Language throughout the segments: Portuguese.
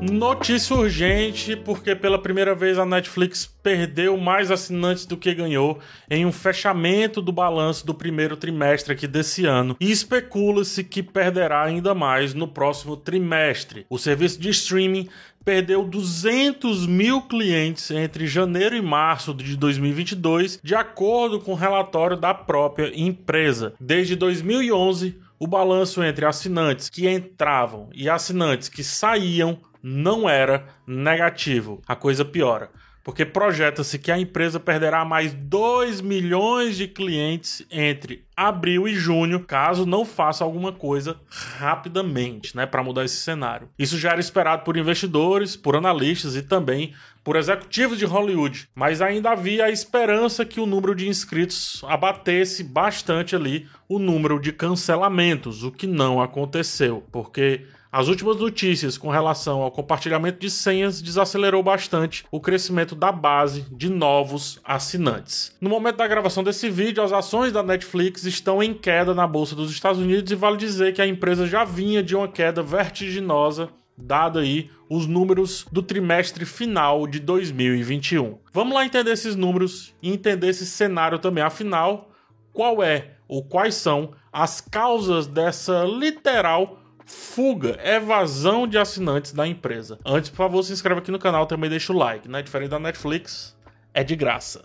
Notícia urgente, porque pela primeira vez a Netflix perdeu mais assinantes do que ganhou em um fechamento do balanço do primeiro trimestre aqui desse ano e especula-se que perderá ainda mais no próximo trimestre. O serviço de streaming perdeu 200 mil clientes entre janeiro e março de 2022, de acordo com o relatório da própria empresa. Desde 2011, o balanço entre assinantes que entravam e assinantes que saíam não era negativo. A coisa piora porque projeta-se que a empresa perderá mais 2 milhões de clientes entre abril e junho, caso não faça alguma coisa rapidamente, né, para mudar esse cenário. Isso já era esperado por investidores, por analistas e também por executivos de Hollywood, mas ainda havia a esperança que o número de inscritos abatesse bastante ali o número de cancelamentos, o que não aconteceu, porque as últimas notícias com relação ao compartilhamento de senhas desacelerou bastante o crescimento da base de novos assinantes. No momento da gravação desse vídeo, as ações da Netflix estão em queda na bolsa dos Estados Unidos e vale dizer que a empresa já vinha de uma queda vertiginosa dado aí os números do trimestre final de 2021. Vamos lá entender esses números e entender esse cenário também. Afinal, qual é ou quais são as causas dessa literal fuga, evasão de assinantes da empresa. Antes, por favor, se inscreva aqui no canal, também deixa o like, né? Diferente da Netflix, é de graça.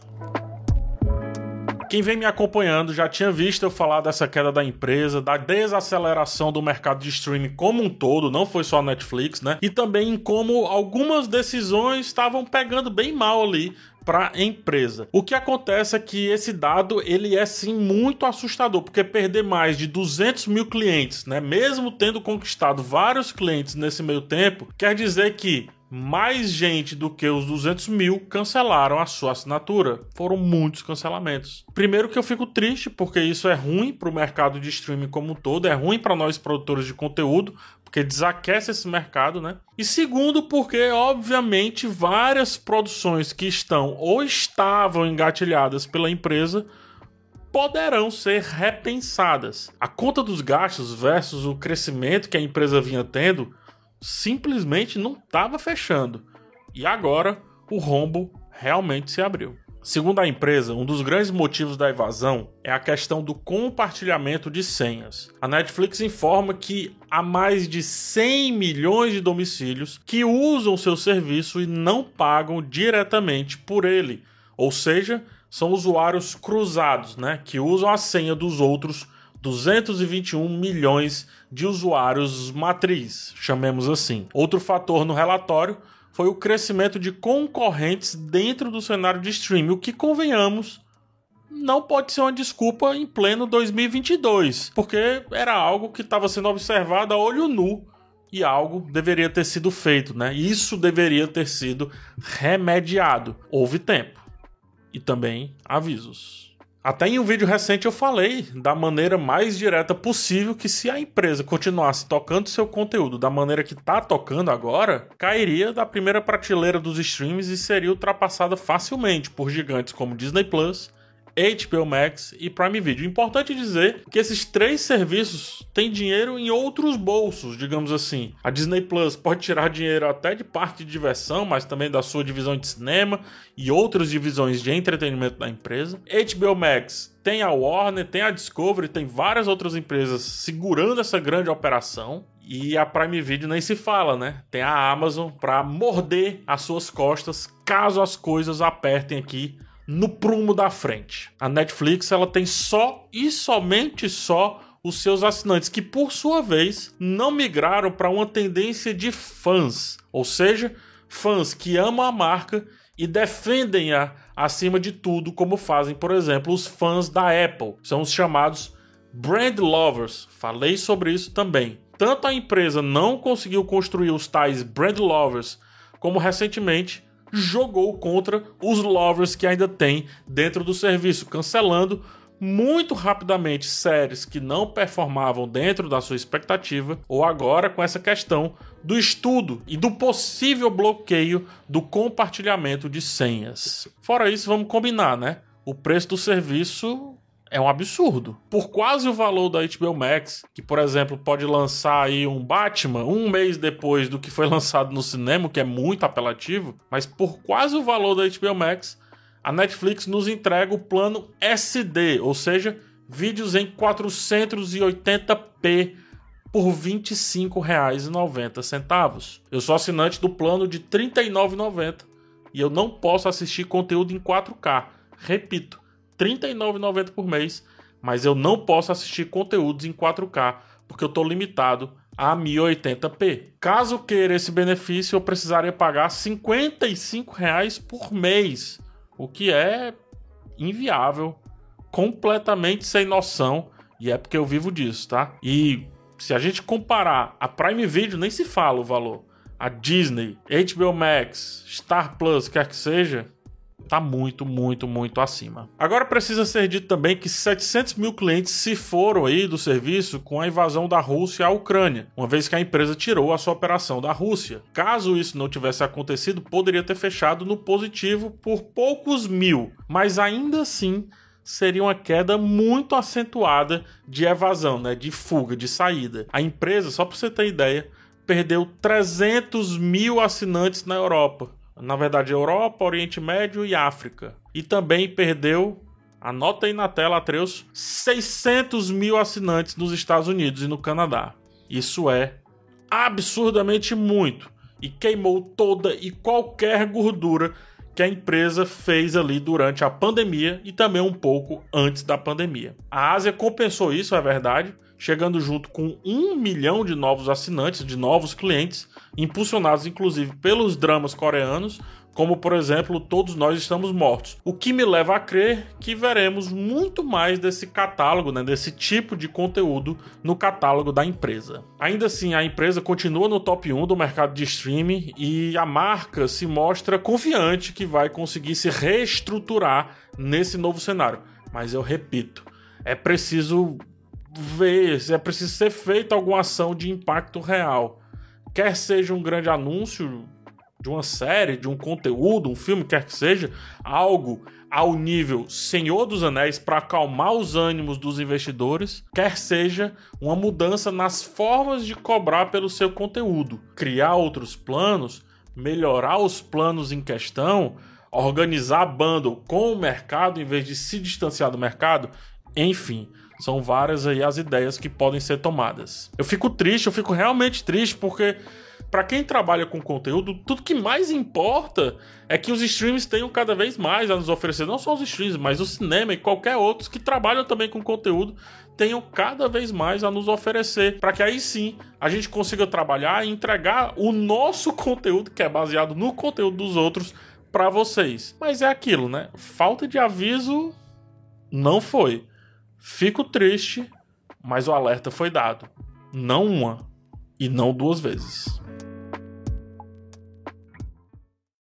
Quem vem me acompanhando já tinha visto eu falar dessa queda da empresa, da desaceleração do mercado de streaming como um todo, não foi só a Netflix, né? E também em como algumas decisões estavam pegando bem mal ali para a empresa. O que acontece é que esse dado ele é sim muito assustador, porque perder mais de 200 mil clientes, né, mesmo tendo conquistado vários clientes nesse meio tempo, quer dizer que mais gente do que os 200 mil cancelaram a sua assinatura. Foram muitos cancelamentos. Primeiro que eu fico triste, porque isso é ruim para o mercado de streaming como um todo, é ruim para nós produtores de conteúdo, porque desaquece esse mercado, né? E segundo, porque obviamente várias produções que estão ou estavam engatilhadas pela empresa poderão ser repensadas. A conta dos gastos versus o crescimento que a empresa vinha tendo simplesmente não estava fechando. E agora o rombo realmente se abriu. Segundo a empresa, um dos grandes motivos da evasão é a questão do compartilhamento de senhas. A Netflix informa que há mais de 100 milhões de domicílios que usam seu serviço e não pagam diretamente por ele, ou seja, são usuários cruzados, né, que usam a senha dos outros 221 milhões de usuários matriz, chamemos assim. Outro fator no relatório foi o crescimento de concorrentes dentro do cenário de streaming, o que convenhamos não pode ser uma desculpa em pleno 2022, porque era algo que estava sendo observado a olho nu e algo deveria ter sido feito, né? Isso deveria ter sido remediado. Houve tempo e também avisos. Até em um vídeo recente eu falei da maneira mais direta possível que se a empresa continuasse tocando seu conteúdo da maneira que tá tocando agora, cairia da primeira prateleira dos streams e seria ultrapassada facilmente por gigantes como Disney Plus, HBO Max e Prime Video. Importante dizer que esses três serviços têm dinheiro em outros bolsos, digamos assim. A Disney Plus pode tirar dinheiro até de parte de diversão, mas também da sua divisão de cinema e outras divisões de entretenimento da empresa. HBO Max tem a Warner, tem a Discovery, tem várias outras empresas segurando essa grande operação. E a Prime Video nem se fala, né? Tem a Amazon para morder as suas costas caso as coisas apertem aqui no prumo da frente. A Netflix ela tem só e somente só os seus assinantes que por sua vez não migraram para uma tendência de fãs, ou seja, fãs que amam a marca e defendem-a acima de tudo, como fazem, por exemplo, os fãs da Apple. São os chamados brand lovers. Falei sobre isso também. Tanto a empresa não conseguiu construir os tais brand lovers, como recentemente jogou contra os lovers que ainda tem dentro do serviço, cancelando muito rapidamente séries que não performavam dentro da sua expectativa, ou agora com essa questão do estudo e do possível bloqueio do compartilhamento de senhas. Fora isso, vamos combinar, né? O preço do serviço é um absurdo. Por quase o valor da HBO Max, que por exemplo pode lançar aí um Batman um mês depois do que foi lançado no cinema, que é muito apelativo, mas por quase o valor da HBO Max, a Netflix nos entrega o plano SD, ou seja, vídeos em 480p por R$ 25,90. Eu sou assinante do plano de R$ 39,90 e eu não posso assistir conteúdo em 4K. Repito, 39,90 por mês, mas eu não posso assistir conteúdos em 4K porque eu estou limitado a 1080p. Caso queira esse benefício, eu precisaria pagar R$ 55 por mês, o que é inviável, completamente sem noção, e é porque eu vivo disso, tá? E se a gente comparar a Prime Video, nem se fala o valor. A Disney, HBO Max, Star Plus, quer que seja, tá muito, muito, muito acima. Agora precisa ser dito também que 700 mil clientes se foram aí do serviço com a invasão da Rússia à Ucrânia, uma vez que a empresa tirou a sua operação da Rússia. Caso isso não tivesse acontecido, poderia ter fechado no positivo por poucos mil, mas ainda assim seria uma queda muito acentuada de evasão, né, de fuga, de saída. A empresa, só para você ter ideia, perdeu 300 mil assinantes na Europa. Na verdade, Europa, Oriente Médio e África. E também perdeu, anota aí na tela, Atreus, 600 mil assinantes nos Estados Unidos e no Canadá. Isso é absurdamente muito. E queimou toda e qualquer gordura que a empresa fez ali durante a pandemia e também um pouco antes da pandemia. A Ásia compensou isso, é verdade, chegando junto com um milhão de novos assinantes, de novos clientes, impulsionados inclusive pelos dramas coreanos, como por exemplo Todos Nós Estamos Mortos. O que me leva a crer que veremos muito mais desse catálogo, né, desse tipo de conteúdo no catálogo da empresa. Ainda assim, a empresa continua no top 1 do mercado de streaming e a marca se mostra confiante que vai conseguir se reestruturar nesse novo cenário. Mas eu repito, é preciso ver, é preciso ser feita alguma ação de impacto real. Quer seja um grande anúncio de uma série, de um conteúdo, um filme, quer que seja, algo ao nível Senhor dos Anéis para acalmar os ânimos dos investidores, quer seja uma mudança nas formas de cobrar pelo seu conteúdo, criar outros planos, melhorar os planos em questão, organizar bundle com o mercado em vez de se distanciar do mercado, enfim. São várias aí as ideias que podem ser tomadas. Eu fico triste, eu fico realmente triste porque para quem trabalha com conteúdo, tudo que mais importa é que os streams tenham cada vez mais a nos oferecer, não só os streams, mas o cinema e qualquer outros que trabalham também com conteúdo tenham cada vez mais a nos oferecer, para que aí sim a gente consiga trabalhar e entregar o nosso conteúdo que é baseado no conteúdo dos outros para vocês. Mas é aquilo, né? Falta de aviso não foi. Fico triste, mas o alerta foi dado. Não uma e não duas vezes.